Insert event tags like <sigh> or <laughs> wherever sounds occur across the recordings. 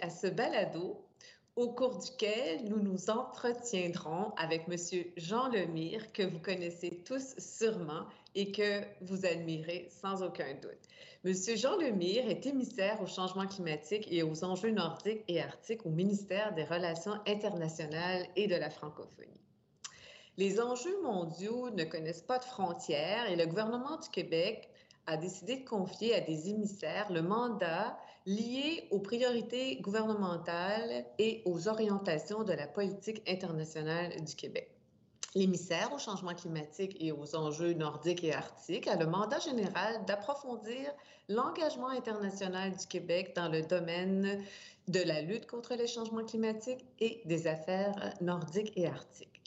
à ce balado au cours duquel nous nous entretiendrons avec M. Jean Lemire, que vous connaissez tous sûrement et que vous admirez sans aucun doute. M. Jean Lemire est émissaire au changement climatique et aux enjeux nordiques et arctiques au ministère des Relations internationales et de la francophonie. Les enjeux mondiaux ne connaissent pas de frontières et le gouvernement du Québec a décidé de confier à des émissaires le mandat lié aux priorités gouvernementales et aux orientations de la politique internationale du Québec. L'émissaire au changement climatique et aux enjeux nordiques et arctiques a le mandat général d'approfondir l'engagement international du Québec dans le domaine de la lutte contre les changements climatiques et des affaires nordiques et arctiques.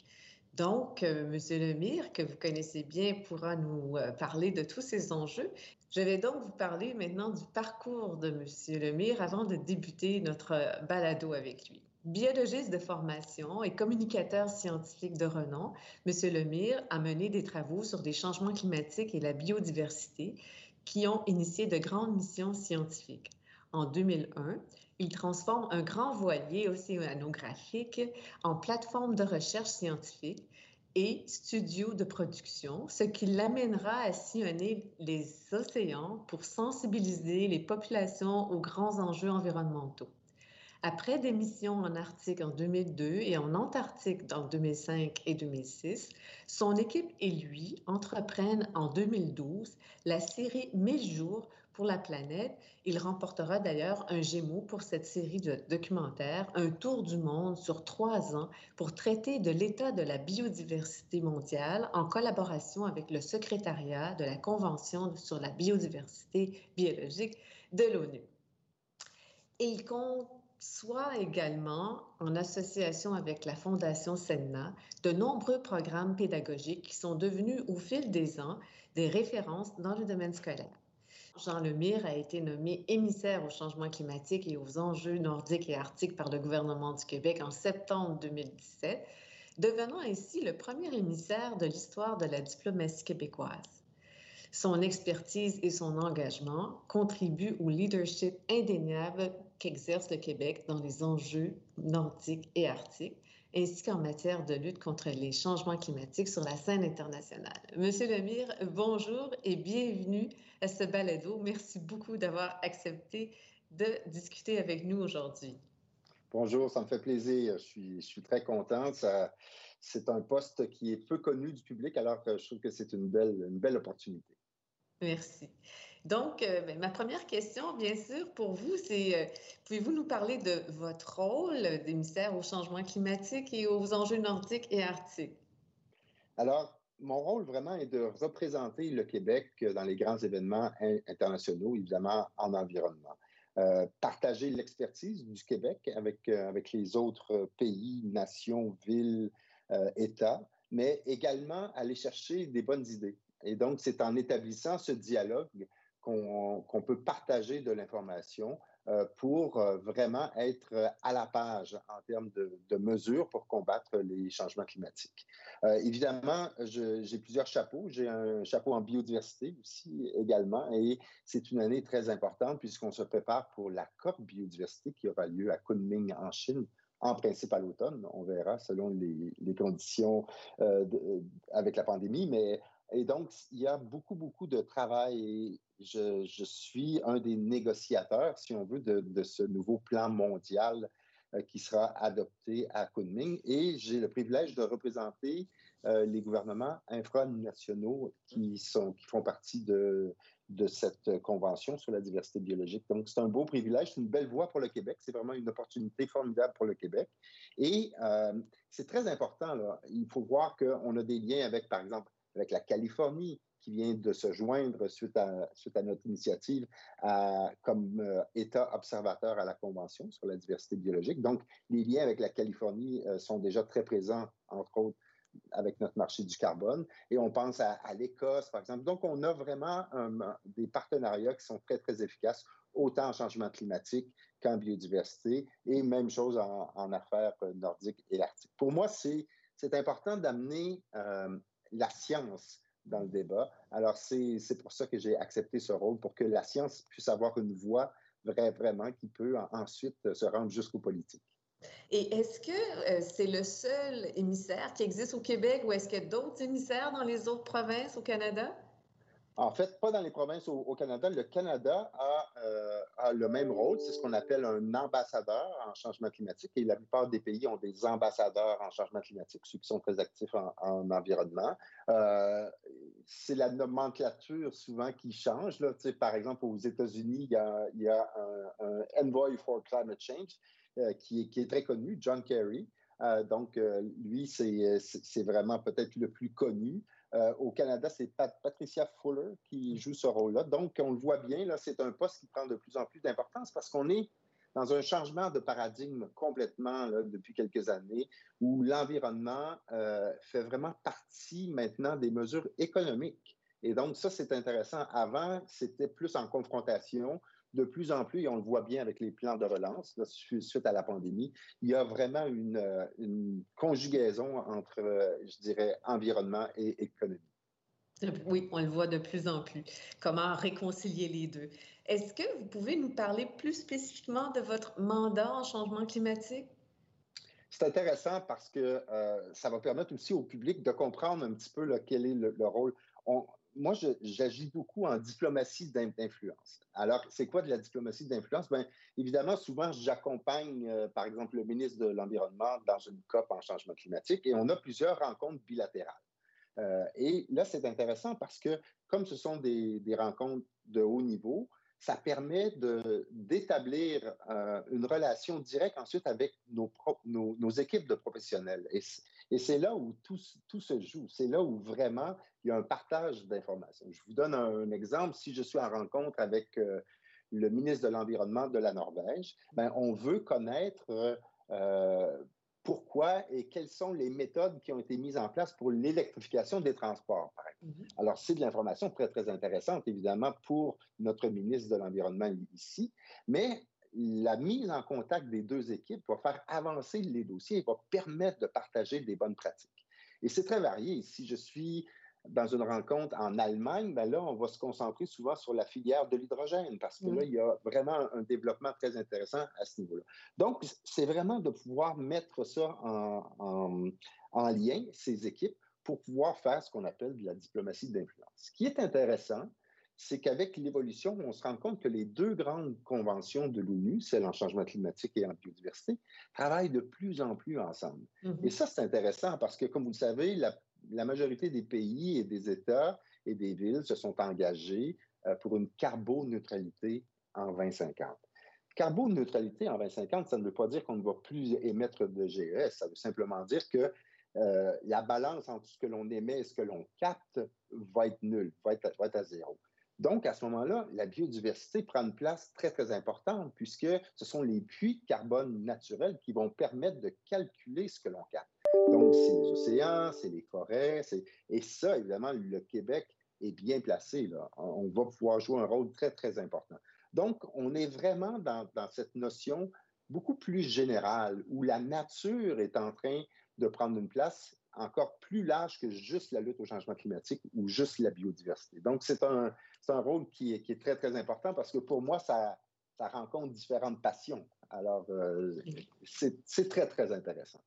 Donc, euh, M. Lemire, que vous connaissez bien, pourra nous euh, parler de tous ces enjeux. Je vais donc vous parler maintenant du parcours de M. Lemire avant de débuter notre balado avec lui. Biologiste de formation et communicateur scientifique de renom, M. Lemire a mené des travaux sur des changements climatiques et la biodiversité qui ont initié de grandes missions scientifiques en 2001, il transforme un grand voilier océanographique en plateforme de recherche scientifique et studio de production, ce qui l'amènera à sillonner les océans pour sensibiliser les populations aux grands enjeux environnementaux. Après des missions en Arctique en 2002 et en Antarctique en 2005 et 2006, son équipe et lui entreprennent en 2012 la série 1000 jours pour la planète. Il remportera d'ailleurs un Gémeaux pour cette série de documentaires, un tour du monde sur trois ans pour traiter de l'état de la biodiversité mondiale en collaboration avec le secrétariat de la Convention sur la biodiversité biologique de l'ONU. Il compte soit également en association avec la Fondation Senna, de nombreux programmes pédagogiques qui sont devenus au fil des ans des références dans le domaine scolaire. Jean Lemire a été nommé émissaire au changement climatique et aux enjeux nordiques et arctiques par le gouvernement du Québec en septembre 2017, devenant ainsi le premier émissaire de l'histoire de la diplomatie québécoise. Son expertise et son engagement contribuent au leadership indéniable qu'exerce le Québec dans les enjeux nordiques et arctiques, ainsi qu'en matière de lutte contre les changements climatiques sur la scène internationale. Monsieur Lemire, bonjour et bienvenue à ce balado. Merci beaucoup d'avoir accepté de discuter avec nous aujourd'hui. Bonjour, ça me fait plaisir. Je suis, je suis très content. C'est un poste qui est peu connu du public, alors que je trouve que c'est une belle, une belle opportunité. Merci. Donc, euh, ben, ma première question, bien sûr, pour vous, c'est euh, pouvez-vous nous parler de votre rôle d'émissaire au changement climatique et aux enjeux nordiques et arctiques? Alors, mon rôle vraiment est de représenter le Québec dans les grands événements internationaux, évidemment en environnement. Euh, partager l'expertise du Québec avec, avec les autres pays, nations, villes, États, mais également aller chercher des bonnes idées et donc, c'est en établissant ce dialogue qu'on peut partager de l'information euh, pour euh, vraiment être à la page en termes de, mesures pour combattre les changements climatiques. Euh, évidemment, j'ai plusieurs chapeaux. J'ai un chapeau en biodiversité aussi également, et c'est une année très importante puisqu'on se prépare pour la COP biodiversité qui aura lieu à Kunming en Chine en principe à l'automne. On verra selon les, conditions avec la pandémie, mais et donc, il y a beaucoup, beaucoup de travail et je, suis un des négociateurs, si on veut, de, ce nouveau plan mondial euh, qui sera adopté à Kunming. Et j'ai le privilège de représenter euh, les gouvernements infranationaux qui, sont, qui font partie de, de cette convention sur la diversité biologique. Donc, c'est un beau privilège, c'est une belle voie pour le Québec, c'est vraiment une opportunité formidable pour le Québec. Et euh, c'est très important, là. il faut voir qu'on a des liens avec, par exemple, avec la Californie qui vient de se joindre suite à, suite à notre initiative comme euh, État observateur à la Convention sur la diversité biologique. Donc, les liens avec la Californie euh, sont déjà très présents, entre autres, avec notre marché du carbone. Et on pense à, l'Écosse, par exemple. Donc, on a vraiment des partenariats qui sont très, très efficaces, autant en changement climatique qu'en biodiversité, et même chose en, affaires nordiques et arctiques. Pour moi, c'est important d'amener euh, la science dans le débat. Alors, c'est pour ça que j'ai accepté ce rôle, pour que la science puisse avoir une voix vraiment qui peut ensuite se rendre jusqu'aux politiques. Et est-ce que c'est le seul émissaire qui existe au Québec ou est-ce qu'il y a d'autres émissaires dans les autres provinces au Canada? En fait, pas dans les provinces au, Canada. Le Canada euh, a, le même rôle. C'est ce qu'on appelle un ambassadeur en changement climatique. Et la plupart des pays ont des ambassadeurs en changement climatique, ceux qui sont très actifs en, environnement. Euh, c'est la nomenclature souvent qui change. Là. par exemple, aux États-Unis, il y a, un, Envoy for Climate Change euh, qui, est, qui, est, très connu, John Kerry. donc, lui, c'est vraiment peut-être le plus connu. Euh, au Canada, c'est Patricia Fuller qui joue ce rôle-là. Donc, on le voit bien, là, c'est un poste qui prend de plus en plus d'importance parce qu'on est dans un changement de paradigme complètement depuis quelques années où l'environnement euh, fait vraiment partie maintenant des mesures économiques. Et donc, ça, c'est intéressant. Avant, c'était plus en confrontation de plus en plus, et on le voit bien avec les plans de relance suite à la pandémie, il y a vraiment une, euh, conjugaison entre, euh, je dirais, environnement et économie. Oui, on le voit de plus en plus. Comment réconcilier les deux? Est-ce que vous pouvez nous parler plus spécifiquement de votre mandat en changement climatique? C'est intéressant parce que euh, ça va permettre aussi au public de comprendre un petit peu quel est le, rôle. On, moi, j'agis beaucoup en diplomatie d'influence. Alors, c'est quoi de la diplomatie d'influence? Bien, évidemment, souvent, j'accompagne, euh, par exemple, le ministre de l'Environnement dans une COP en changement climatique et on a plusieurs rencontres bilatérales. Euh, et là, c'est intéressant parce que, comme ce sont des, rencontres de haut niveau, ça permet d'établir euh, une relation directe ensuite avec nos, équipes de professionnels. Et c'est là où tout, tout se joue. C'est là où vraiment il y a un partage d'informations. Je vous donne un, exemple. Si je suis en rencontre avec euh, le ministre de l'Environnement de la Norvège, ben, on veut connaître euh, pourquoi et quelles sont les méthodes qui ont été mises en place pour l'électrification des transports, par exemple. Mm-hmm. Alors, c'est de l'information très, très intéressante, évidemment, pour notre ministre de l'Environnement ici, mais la mise en contact des deux équipes va faire avancer les dossiers et va permettre de partager des bonnes pratiques. Et c'est très varié. Si je suis dans une rencontre en Allemagne, ben là, on va se concentrer souvent sur la filière de l'hydrogène parce que là, il y a vraiment un développement très intéressant à ce niveau-là. Donc, c'est vraiment de pouvoir mettre ça en, en, lien, ces équipes, pour pouvoir faire ce qu'on appelle de la diplomatie d'influence. Ce qui est intéressant, c'est qu'avec l'évolution, on se rend compte que les deux grandes conventions de l'ONU, celle en changement climatique et en biodiversité, travaillent de plus en plus ensemble. Mm-hmm. Et ça, c'est intéressant parce que, comme vous le savez, la, majorité des pays et des États et des villes se sont engagés euh, pour une carboneutralité en 2050. Carboneutralité en 2050, ça ne veut pas dire qu'on ne va plus émettre de GES, ça veut simplement dire que euh, la balance entre ce que l'on émet et ce que l'on capte va être nulle, va être, va être à zéro. Donc, à ce moment-là, la biodiversité prend une place très, très importante puisque ce sont les puits de carbone naturels qui vont permettre de calculer ce que l'on capte. Donc, c'est les océans, c'est les forêts, et ça, évidemment, le Québec est bien placé. On va pouvoir jouer un rôle très, très important. Donc, on est vraiment dans cette notion beaucoup plus générale où la nature est en train de prendre une place encore plus large que juste la lutte au changement climatique ou juste la biodiversité. Donc, c'est un, un rôle qui est, qui est, très, très important parce que pour moi, ça, ça rencontre différentes passions. Alors, euh, c'est très, très intéressant.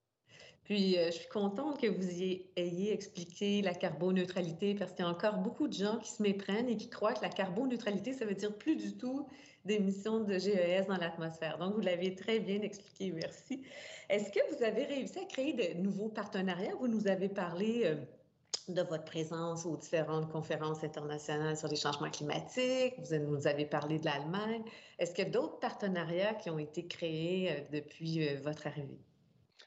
Puis, euh, je suis contente que vous ayez expliqué la carboneutralité parce qu'il y a encore beaucoup de gens qui se méprennent et qui croient que la carboneutralité, ça veut dire plus du tout d'émissions de GES dans l'atmosphère. Donc, vous l'avez très bien expliqué. Merci. Est-ce que vous avez réussi à créer de nouveaux partenariats? Vous nous avez parlé euh, de votre présence aux différentes conférences internationales sur les changements climatiques. Vous nous avez parlé de l'Allemagne. Est-ce qu'il y a d'autres partenariats qui ont été créés euh, depuis euh, votre arrivée?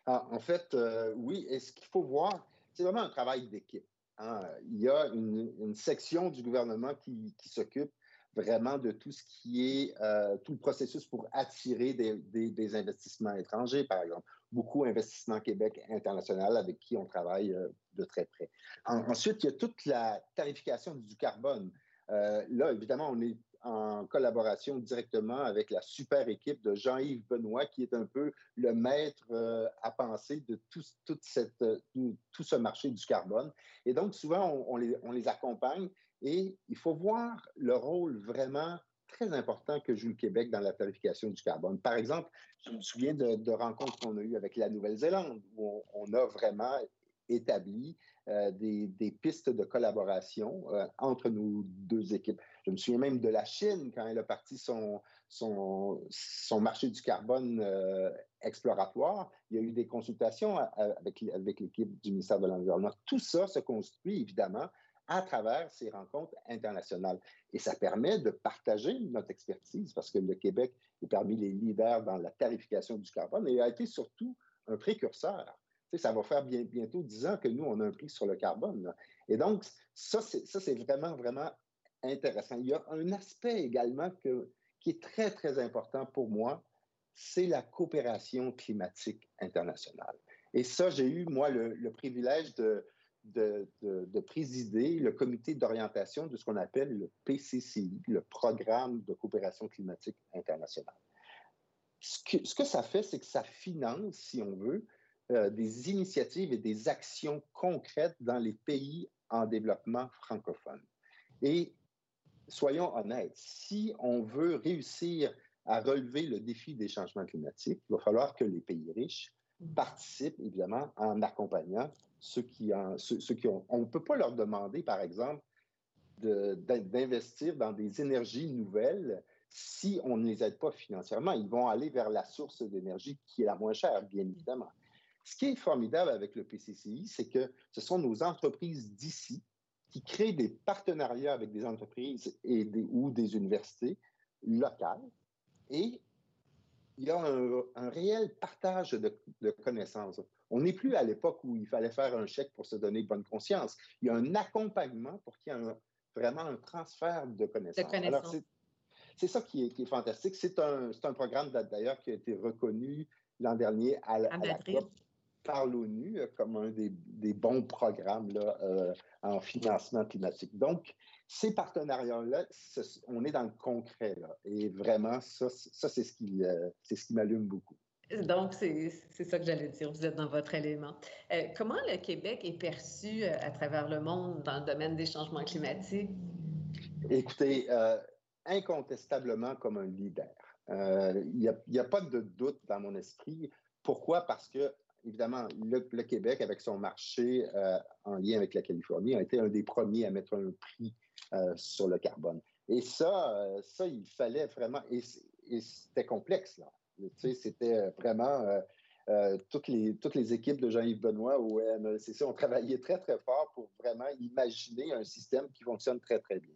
Ah, en fait, oui. Et ce qu'il faut voir, c'est vraiment un travail d'équipe. Hein. Il y a une, section du gouvernement qui, qui s'occupe vraiment de tout ce qui est euh, tout le processus pour attirer des, investissements étrangers, par exemple. Beaucoup Investissement Québec international avec qui on travaille euh, de très près. ensuite, il y a toute la tarification du carbone. Euh, là, évidemment, on est en collaboration directement avec la super équipe de Jean-Yves Benoît, qui est un peu le maître à penser de tout, toute cette, tout, ce marché du carbone. Et donc, souvent, on, les, on les accompagne et il faut voir le rôle vraiment très important que joue le Québec dans la tarification du carbone. Par exemple, je me souviens de, rencontres qu'on a eues avec la Nouvelle-Zélande, où on, a vraiment établi euh, des, pistes de collaboration euh, entre nos deux équipes. Je me souviens même de la Chine quand elle a parti son, marché du carbone euh, exploratoire. Il y a eu des consultations avec l'équipe du ministère de l'Environnement. Tout ça se construit évidemment à travers ces rencontres internationales. Et ça permet de partager notre expertise parce que le Québec est parmi les leaders dans la tarification du carbone et a été surtout un précurseur. Ça va faire bien, bientôt dix ans que nous, on a un prix sur le carbone. Et donc, ça, c'est vraiment, vraiment intéressant. Il y a un aspect également qui est très, très important pour moi, c'est la coopération climatique internationale. Et ça, j'ai eu, moi, le privilège de, de, présider le comité d'orientation de ce qu'on appelle le PCCI, le Programme de coopération climatique internationale. Ce que, ça fait, c'est que ça finance, si on veut, euh, des initiatives et des actions concrètes dans les pays en développement francophone. Et soyons honnêtes, si on veut réussir à relever le défi des changements climatiques, il va falloir que les pays riches participent, évidemment, en accompagnant ceux qui, en, ceux, qui ont. On ne peut pas leur demander, par exemple, d'investir dans des énergies nouvelles si on ne les aide pas financièrement. Ils vont aller vers la source d'énergie qui est la moins chère, bien évidemment. Ce qui est formidable avec le PCCI, c'est que ce sont nos entreprises d'ici qui créent des partenariats avec des entreprises et ou des universités locales et il y a un, réel partage de, connaissances. On n'est plus à l'époque où il fallait faire un chèque pour se donner bonne conscience. Il y a un accompagnement pour qu'il y ait vraiment un transfert de connaissances. Alors, c'est ça qui est, fantastique. C'est un, un, programme d'ailleurs qui a été reconnu l'an dernier à, à, la COP par l'ONU comme un des, bons programmes là, euh, en financement climatique. Donc, ces partenariats-là, on est dans le concret. Là, et vraiment, ça, ça c'est ce qui, euh, c'est ce qui m'allume beaucoup. Donc, c'est ça que j'allais dire, vous êtes dans votre élément. Euh, comment le Québec est perçu à travers le monde dans le domaine des changements climatiques? Écoutez, incontestablement comme un leader. Il n'y a, a, pas de doute dans mon esprit. Pourquoi? Parce que évidemment, le, Québec, avec son marché euh, en lien avec la Californie, a été un des premiers à mettre un prix euh, sur le carbone. Et ça, euh, ça, il fallait vraiment, et, c'était complexe, là. C'était vraiment toutes, les, toutes les équipes de Jean-Yves Benoît au MLCC ont travaillé très, très fort pour vraiment imaginer un système qui fonctionne très, très bien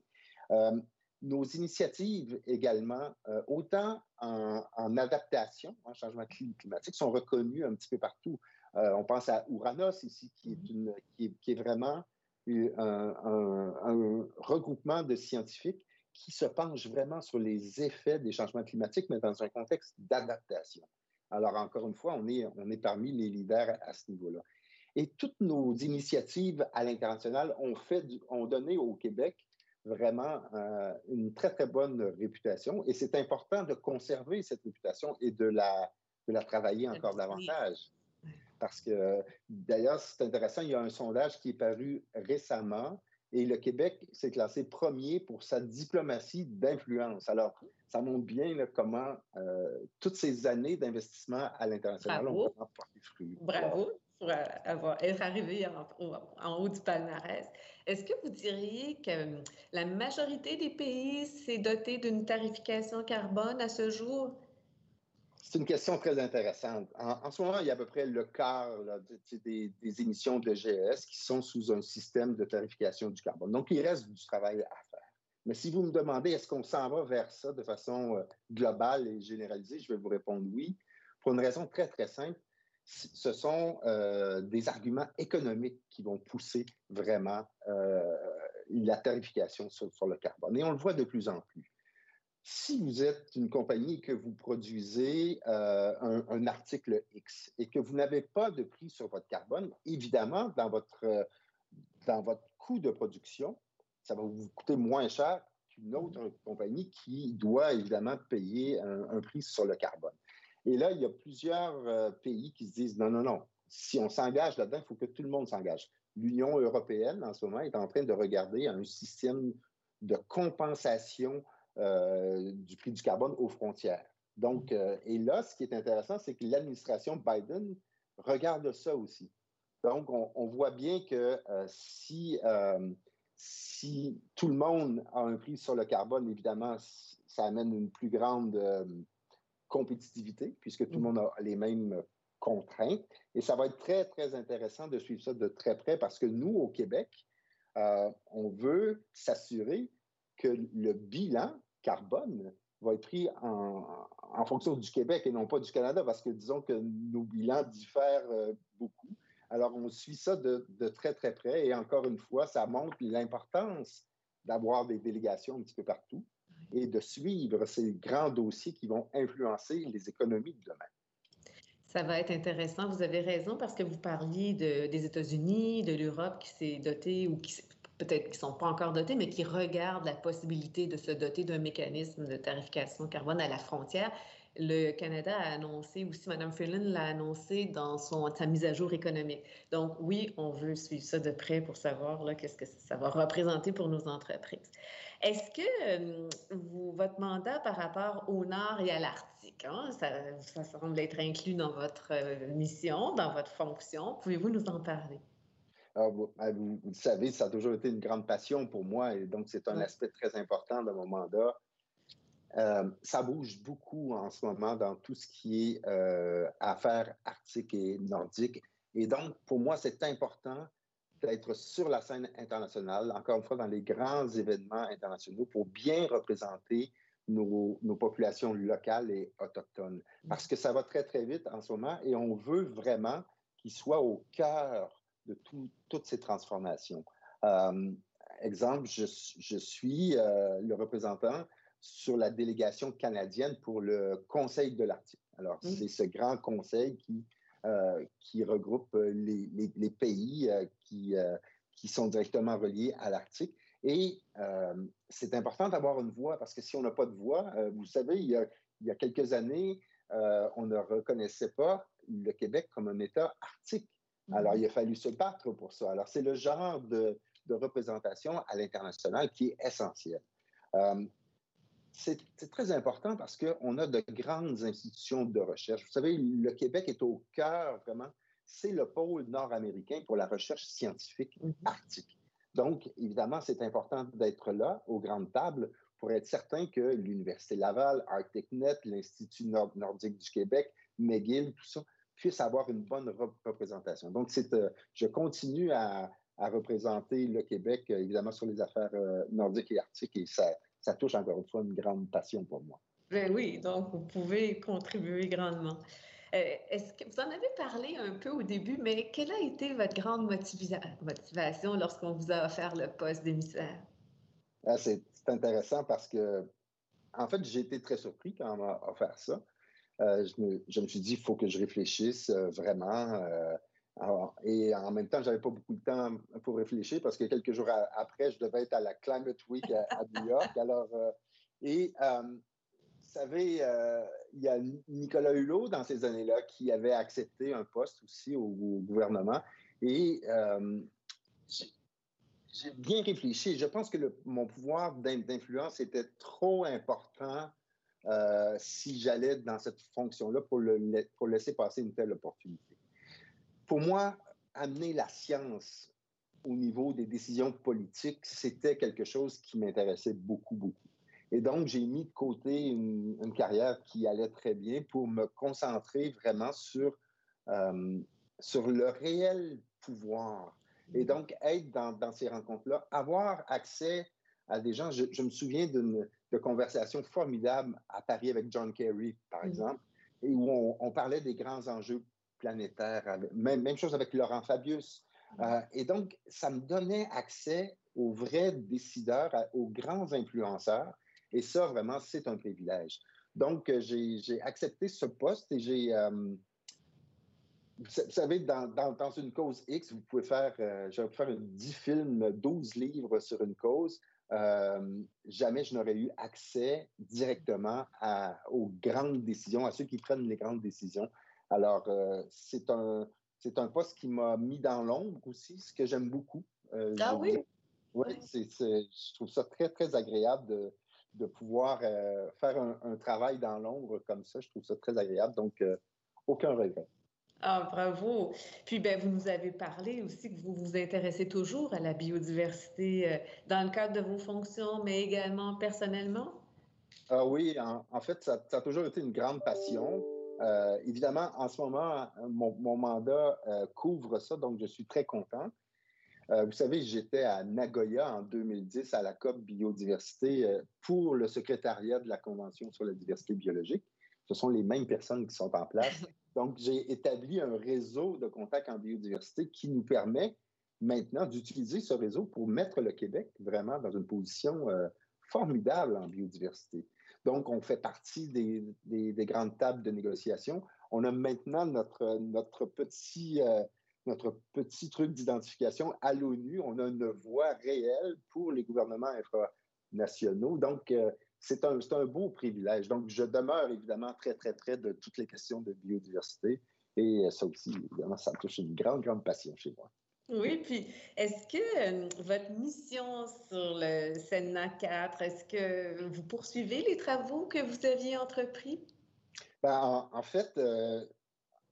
nos initiatives également, euh, autant en, adaptation, en changement climatique, sont reconnues un petit peu partout. Euh, on pense à Ouranos ici, qui est, une, qui est, vraiment un, regroupement de scientifiques qui se penchent vraiment sur les effets des changements climatiques, mais dans un contexte d'adaptation. Alors, encore une fois, on est, on est parmi les leaders à ce niveau-là. Et toutes nos initiatives à l'international ont, fait, ont donné au Québec vraiment euh, une très, très bonne réputation. Et c'est important de conserver cette réputation et de la, de la travailler encore davantage. Parce que, d'ailleurs, c'est intéressant, il y a un sondage qui est paru récemment et le Québec s'est classé premier pour sa diplomatie d'influence. Alors, ça montre bien comment euh, toutes ces années d'investissement à l'international ont vraiment porté fruit. Bravo pour avoir, être arrivé en, haut du palmarès. Est-ce que vous diriez que hum, la majorité des pays s'est doté d'une tarification carbone à ce jour? C'est une question très intéressante. En, ce moment, il y a à peu près le quart des, émissions de GES qui sont sous un système de tarification du carbone. Donc, il reste du travail à faire. Mais si vous me demandez est-ce qu'on s'en va vers ça de façon euh, globale et généralisée, je vais vous répondre oui, pour une raison très, très simple ce sont euh, des arguments économiques qui vont pousser vraiment euh, la tarification sur, le carbone. Et on le voit de plus en plus. Si vous êtes une compagnie que vous produisez euh, un, article X et que vous n'avez pas de prix sur votre carbone, évidemment, dans votre, dans votre coût de production, ça va vous coûter moins cher qu'une autre compagnie qui doit évidemment payer un prix sur le carbone. Et là, il y a plusieurs euh, pays qui se disent non, non, non, si on s'engage là-dedans, il faut que tout le monde s'engage. L'Union européenne, en ce moment, est en train de regarder un système de compensation du prix du carbone aux frontières. Donc, et là, ce qui est intéressant, c'est que l'administration Biden regarde ça aussi. Donc, on, voit bien que si, si tout le monde a un prix sur le carbone, évidemment, ça amène une plus grande compétitivité, puisque tout le monde a les mêmes contraintes. Et ça va être très, très intéressant de suivre ça de très près parce que nous, au Québec, euh, on veut s'assurer que le bilan carbone va être pris en, fonction du Québec et non pas du Canada, parce que disons que nos bilans diffèrent euh, beaucoup. Alors, on suit ça de, de, très, très près. Et encore une fois, ça montre l'importance d'avoir des délégations un petit peu partout et de suivre ces grands dossiers qui vont influencer les économies de demain. Ça va être intéressant. Vous avez raison parce que vous parliez de, des États-Unis, de l'Europe qui s'est dotée ou qui peut-être qui ne sont pas encore dotés, mais qui regardent la possibilité de se doter d'un mécanisme de tarification carbone à la frontière. Le Canada a annoncé aussi, Mme Freeland l'a annoncé dans son, sa mise à jour économique. Donc oui, on veut suivre ça de près pour savoir qu'est-ce que ça va représenter pour nos entreprises. Est-ce que euh, vous, votre mandat par rapport au Nord et à l'Arctique, hein, ça, ça, semble être inclus dans votre euh, mission, dans votre fonction, pouvez-vous nous en parler? Ah, ah, vous, vous, savez, ça a toujours été une grande passion pour moi et donc c'est un aspect très important de mon mandat. Euh, ça bouge beaucoup en ce moment dans tout ce qui est euh, affaires arctiques et nordiques. Et donc, pour moi, c'est important d'être sur la scène internationale, encore une fois, dans les grands événements internationaux pour bien représenter nos, nos, populations locales et autochtones. Parce que ça va très, très vite en ce moment et on veut vraiment qu'ils soient au cœur de toutes ces transformations. Euh, exemple, je, je suis euh, le représentant sur la délégation canadienne pour le Conseil de l'Arctique. Alors, mmh. c'est ce grand conseil qui, euh, qui regroupe les, les, les pays qui, qui sont directement reliés à l'Arctique. Et c'est important d'avoir une voix parce que si on n'a pas de voix, vous savez, il y, a, il y a quelques années, on ne reconnaissait pas le Québec comme un État arctique. Alors, mhm. il a fallu se battre pour ça. Alors, c'est le genre de, représentation à l'international qui est essentiel. Euh, c'est très important parce qu'on a de grandes institutions de recherche. Vous savez, le Québec est au cœur, vraiment, c'est le pôle nord-américain pour la recherche scientifique mhm. arctique. Donc, évidemment, c'est important d'être là, aux grandes tables, pour être certain que l'Université Laval, ArcticNet, l'Institut nordique du Québec, McGill, tout ça, puisse avoir une bonne représentation. Donc, c'est, euh, je continue à, représenter le Québec, euh, évidemment, sur les affaires euh, nordiques et arctiques, et ça, ça touche encore une fois une grande passion pour moi. Ben oui, donc vous pouvez contribuer grandement. Est-ce que vous en avez parlé un peu au début, mais quelle a été votre grande motivation lorsqu'on vous a offert le poste d'émissaire? Ah, c'est intéressant parce que, en fait, j'ai été très surpris quand on m'a offert ça. Euh, je, me, suis dit, il faut que je réfléchisse euh, vraiment. Euh, et en même temps, je n'avais pas beaucoup de temps pour réfléchir parce que quelques jours après, je devais être à la Climate Week à, New York. <laughs> Alors, et vous savez, il y a Nicolas Hulot dans ces années-là qui avait accepté un poste aussi au, gouvernement. Et j'ai bien réfléchi. Je pense que mon pouvoir d'influence était trop important euh, si j'allais dans cette fonction-là pour, pour laisser passer une telle opportunité. Pour moi, amener la science au niveau des décisions politiques, c'était quelque chose qui m'intéressait beaucoup, beaucoup. Et donc, j'ai mis de côté une, carrière qui allait très bien pour me concentrer vraiment sur, euh, sur le réel pouvoir. Et donc, être dans, dans ces rencontres-là, avoir accès à des gens. Je, me souviens d'une conversation formidable à Paris avec John Kerry, par mm. exemple, et où on, parlait des grands enjeux planétaires. Même, même chose avec Laurent Fabius. Mm. Euh, et donc, ça me donnait accès aux vrais décideurs, aux grands influenceurs. Et ça, vraiment, c'est un privilège. Donc, euh, j'ai accepté ce poste et j'ai... Euh, vous savez, dans, dans, une cause X, vous pouvez faire, euh, pu faire 10 films, 12 livres sur une cause. Euh, jamais je n'aurais eu accès directement à, aux grandes décisions, à ceux qui prennent les grandes décisions. Alors, euh, c'est un, c'est un poste qui m'a mis dans l'ombre aussi, ce que j'aime beaucoup. ah oui? Oui, je trouve ça très, très agréable de, de pouvoir euh, faire un, travail dans l'ombre comme ça. Je trouve ça très agréable. Donc, euh, aucun regret. Ah, bravo. Puis, ben, vous nous avez parlé aussi que vous vous intéressez toujours à la biodiversité euh, dans le cadre de vos fonctions, mais également personnellement? Ah oui, en, fait, ça, a toujours été une grande passion. Évidemment, en ce moment, mon, mon mandat couvre ça, donc je suis très content. Euh, vous savez, j'étais à Nagoya en 2010 à la COP biodiversité euh, pour le secrétariat de la Convention sur la diversité biologique. Ce sont les mêmes personnes qui sont en place. <laughs> Donc, j'ai établi un réseau de contacts en biodiversité qui nous permet maintenant d'utiliser ce réseau pour mettre le Québec vraiment dans une position euh, formidable en biodiversité. Donc, on fait partie des, des, grandes tables de négociation. On a maintenant petit notre petit truc d'identification à l'ONU. On a une voix réelle pour les gouvernements infranationaux. Donc, euh, c'est un, un, beau privilège. Donc, je demeure évidemment très, très près de toutes les questions de biodiversité. Et ça aussi, évidemment, ça touche une grande, grande passion chez moi. Oui, puis est-ce que votre mission sur le Sénat 4, est-ce que vous poursuivez les travaux que vous aviez entrepris? Ben, en, fait, euh,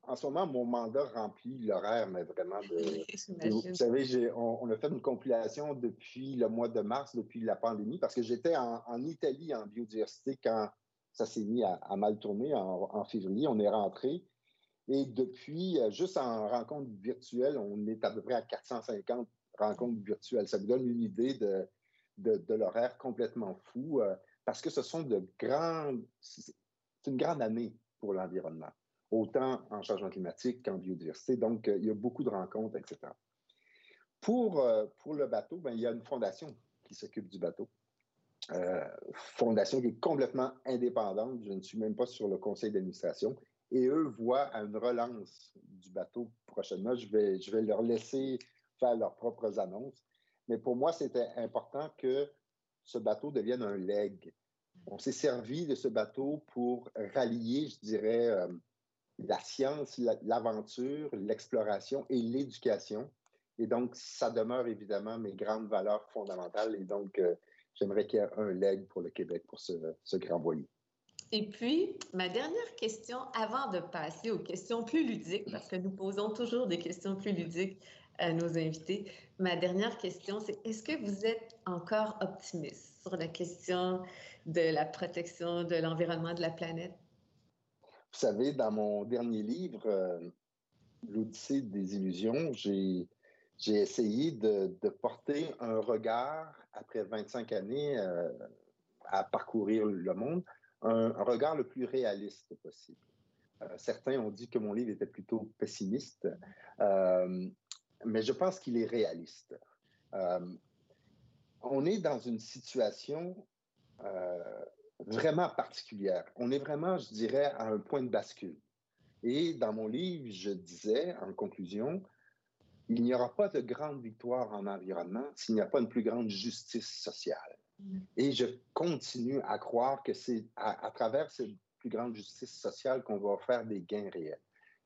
en ce moment, mon mandat remplit l'horaire, mais vraiment de. vous savez, on, a fait une compilation depuis le mois de mars, depuis la pandémie, parce que j'étais en, Italie en biodiversité quand ça s'est mis à, mal tourner en, février. On est rentré. Et depuis, euh, juste en rencontre virtuelle, on est à peu près à 450 rencontres virtuelles. Ça vous donne une idée de, de, l'horaire complètement fou, euh, parce que ce sont de grandes. C'est une grande année pour l'environnement autant en changement climatique qu'en biodiversité. Donc, euh, il y a beaucoup de rencontres, etc. Pour, pour le bateau, ben, il y a une fondation qui s'occupe du bateau. Fondation qui est complètement indépendante. Je ne suis même pas sur le conseil d'administration. Et eux voient une relance du bateau prochainement. Je vais, je vais leur laisser faire leurs propres annonces. Mais pour moi, c'était important que ce bateau devienne un leg. On s'est servi de ce bateau pour rallier, je dirais, la science, l'aventure, l'exploration et l'éducation. Et donc, ça demeure évidemment mes grandes valeurs fondamentales. Et donc, euh, j'aimerais qu'il y ait un leg pour le Québec pour ce, grand voilier. Et puis, ma dernière question, avant de passer aux questions plus ludiques, parce que nous posons toujours des questions plus ludiques à nos invités, ma dernière question, c'est est-ce que vous êtes encore optimiste sur la question de la protection de l'environnement de la planète? Vous savez, dans mon dernier livre, euh, L'Odyssée des illusions, j'ai, essayé de, porter un regard, après 25 années euh, à parcourir le monde, un, regard le plus réaliste possible. Euh, certains ont dit que mon livre était plutôt pessimiste, mais je pense qu'il est réaliste. on est dans une situation vraiment particulière. On est vraiment, je dirais, à un point de bascule. Et dans mon livre, je disais, en conclusion, il n'y aura pas de grande victoire en environnement s'il n'y a pas une plus grande justice sociale. Et je continue à croire que c'est à, travers cette plus grande justice sociale qu'on va faire des gains réels.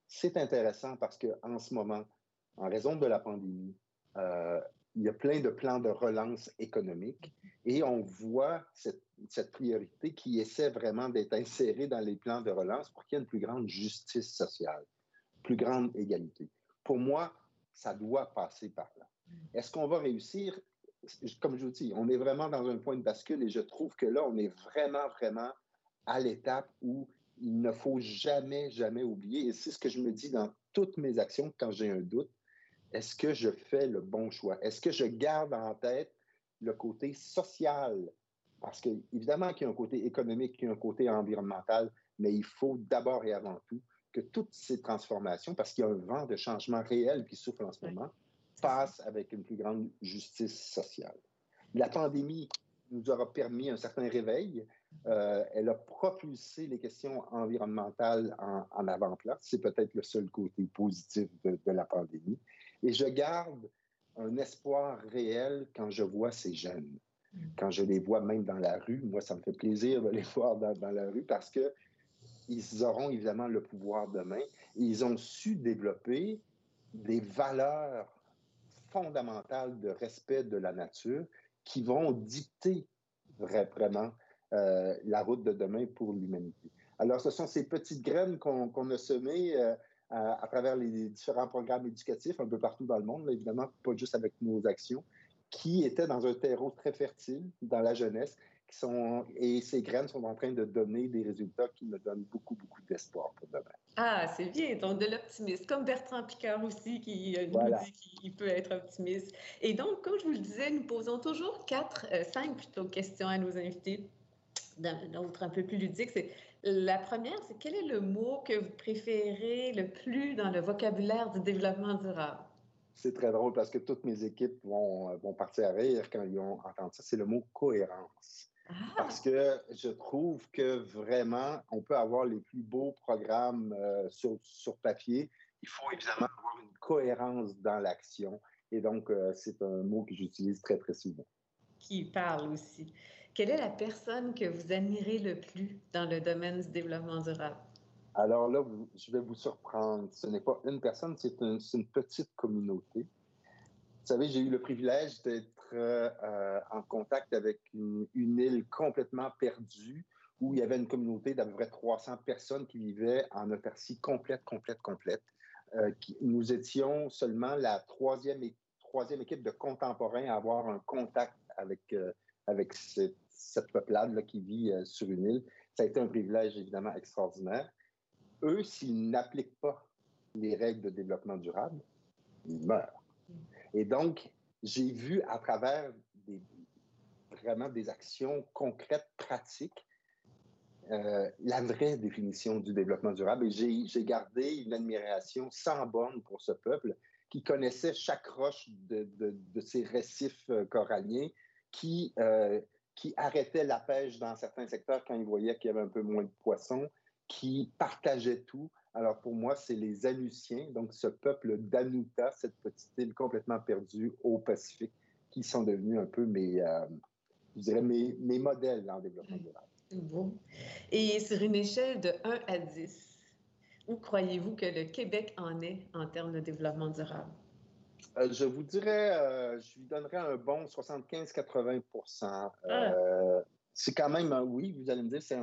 C'est intéressant parce qu'en ce moment, en raison de la pandémie, euh, il y a plein de plans de relance économique et on voit cette, priorité qui essaie vraiment d'être insérée dans les plans de relance pour qu'il y ait une plus grande justice sociale, plus grande égalité. Pour moi, ça doit passer par là. Est-ce qu'on va réussir? Comme je vous dis, on est vraiment dans un point de bascule et je trouve que là, on est vraiment, vraiment à l'étape où il ne faut jamais, jamais oublier, et c'est ce que je me dis dans toutes mes actions quand j'ai un doute, est-ce que je fais le bon choix? Est-ce que je garde en tête le côté social? Parce que, évidemment, qu'il y a un côté économique, qu'il y a un côté environnemental, mais il faut d'abord et avant tout que toutes ces transformations, parce qu'il y a un vent de changement réel qui souffle en ce moment, passent avec une plus grande justice sociale. La pandémie nous aura permis un certain réveil. Euh, elle a propulsé les questions environnementales en, avant-plan. C'est peut-être le seul côté positif de la pandémie. Et je garde un espoir réel quand je vois ces jeunes, quand je les vois même dans la rue. Moi, ça me fait plaisir de les <laughs> voir dans, la rue parce que ils auront évidemment le pouvoir demain. Ils ont su développer des valeurs fondamentales de respect de la nature qui vont dicter vraiment la route de demain pour l'humanité. Alors, ce sont ces petites graines qu'on a semées à, travers les différents programmes éducatifs un peu partout dans le monde, évidemment, pas juste avec nos actions, qui étaient dans un terreau très fertile dans la jeunesse. Qui sont, et ces graines sont en train de donner des résultats qui me donnent beaucoup, beaucoup d'espoir pour demain. Ah, c'est bien, donc de l'optimisme, comme Bertrand Picard aussi qui euh, nous dit qu'il peut être optimiste. Et donc, comme je vous le disais, nous posons toujours quatre, euh, cinq plutôt questions à nos invités d'un autre un peu plus ludique. C'est la première, c'est quel est le mot que vous préférez le plus dans le vocabulaire du développement durable? C'est très drôle parce que toutes mes équipes vont, vont partir à rire quand ils vont entendre ça. C'est le mot cohérence. Ah! Parce que je trouve que vraiment, on peut avoir les plus beaux programmes euh, sur, sur, papier. Il faut évidemment avoir une cohérence dans l'action. Et donc, euh, c'est un mot que j'utilise très, très souvent. Qui parle aussi. Quelle est la personne que vous admirez le plus dans le domaine du développement durable? Alors là, je vais vous surprendre. Ce n'est pas une personne, c'est une, petite communauté. Vous savez, j'ai eu le privilège d'être euh, en contact avec une, île complètement perdue où il y avait une communauté d'à peu près 300 personnes qui vivaient en autarcie complète, complète, complète. Euh, nous étions seulement la troisième, troisième équipe de contemporains à avoir un contact avec, euh, avec cette, cette peuplade qui vit sur une île. Ça a été un privilège évidemment extraordinaire. Eux, s'ils n'appliquent pas les règles de développement durable, ils meurent. Et donc, j'ai vu à travers des, vraiment des actions concrètes, pratiques, euh, la vraie définition du développement durable. Et j'ai gardé une admiration sans borne pour ce peuple qui connaissait chaque roche de, de, ces récifs euh, coralliens, qui, qui arrêtaient la pêche dans certains secteurs quand ils voyaient qu'il y avait un peu moins de poissons, qui partageaient tout. Alors pour moi, c'est les Anusiens, donc ce peuple d'Anuta, cette petite île complètement perdue au Pacifique, qui sont devenus un peu mes, euh, je dirais mes, mes modèles en développement durable. Bon. Et sur une échelle de 1 à 10, où croyez-vous que le Québec en est en termes de développement durable? Euh, je vous dirais, euh, je lui donnerais un bon 75-80% euh, C'est quand même, oui, vous allez me dire, c'est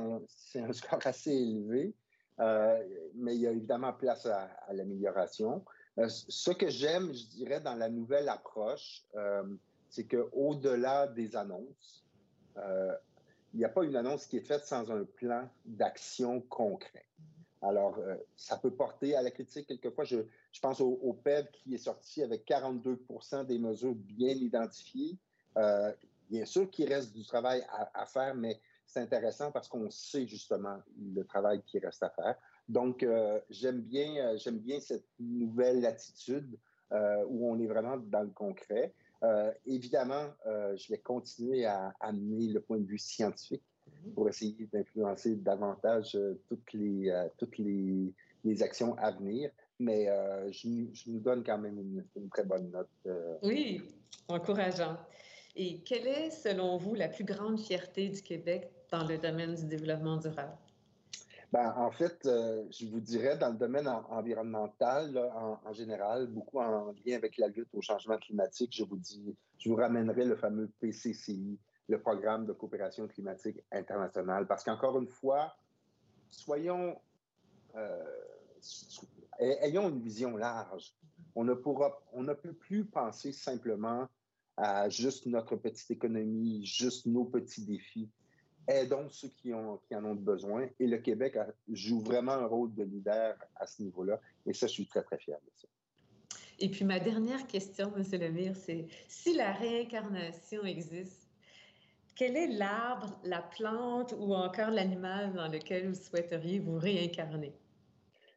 un, score assez élevé, mais il y a évidemment place à, l'amélioration. ce que j'aime, je dirais, dans la nouvelle approche, c'est qu'au-delà des annonces, il n'y a pas une annonce qui est faite sans un plan d'action concret. Alors, ça peut porter à la critique quelquefois. Je, pense au, PEV qui est sorti avec 42% des mesures bien identifiées. Euh, bien sûr qu'il reste du travail à, faire, mais intéressant parce qu'on sait justement le travail qui reste à faire. Donc, euh, j'aime bien, euh, j'aime bien cette nouvelle attitude où on est vraiment dans le concret. évidemment, je vais continuer à amener le point de vue scientifique pour essayer d'influencer davantage toutes les, toutes les, les actions à venir mais euh, je, nous donne quand même une, très bonne note. Euh. Oui, encourageant. Et quelle est, selon vous, la plus grande fierté du Québec dans le domaine du développement durable? Ben, en fait, euh, je vous dirais, dans le domaine environnemental, en, général, beaucoup en lien avec la lutte au changement climatique, je vous dis, je vous ramènerai le fameux PCCI, le Programme de coopération climatique internationale, parce qu'encore une fois, soyons, ayons une vision large. On ne, pourra, on ne peut plus penser simplement à juste notre petite économie, juste nos petits défis. Aidons ceux qui, en ont besoin. Et le Québec joue vraiment un rôle de leader à ce niveau-là. Et ça, je suis très, très fier de ça. Et puis ma dernière question, M. Lemire, c'est si la réincarnation existe, quel est l'arbre, la plante ou encore l'animal dans lequel vous souhaiteriez vous réincarner?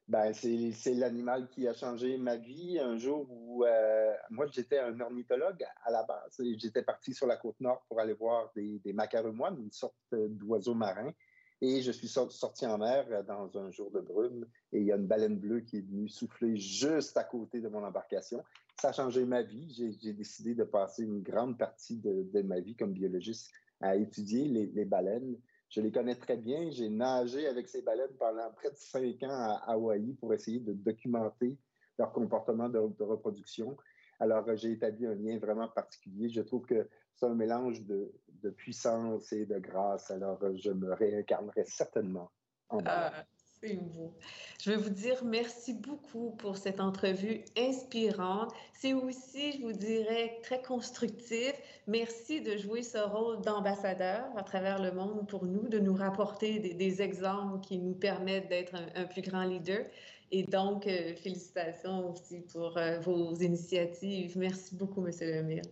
Ben, c'est l'animal qui a changé ma vie un jour où euh, moi j'étais un ornithologue à la base. J'étais parti sur la côte nord pour aller voir des, des macaremoines, une sorte d'oiseaux marins. Et je suis sorti en mer dans un jour de brume et il y a une baleine bleue qui est venue souffler juste à côté de mon embarcation. Ça a changé ma vie. J'ai décidé de passer une grande partie de, de, ma vie comme biologiste à étudier les baleines je les connais très bien. J'ai nagé avec ces baleines pendant près de cinq ans à Hawaï pour essayer de documenter leur comportement de, reproduction. Alors, j'ai établi un lien vraiment particulier. Je trouve que c'est un mélange de, puissance et de grâce. Alors, je me réincarnerai certainement en ah, c'est beau. Je veux vous dire merci beaucoup pour cette entrevue inspirante. C'est aussi, je vous dirais, très constructif. Merci de jouer ce rôle d'ambassadeur à travers le monde pour nous, de nous rapporter des, exemples qui nous permettent d'être un, plus grand leader. Et donc, euh, félicitations aussi pour euh, vos initiatives. Merci beaucoup, M. Lemire.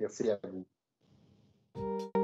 Merci à vous.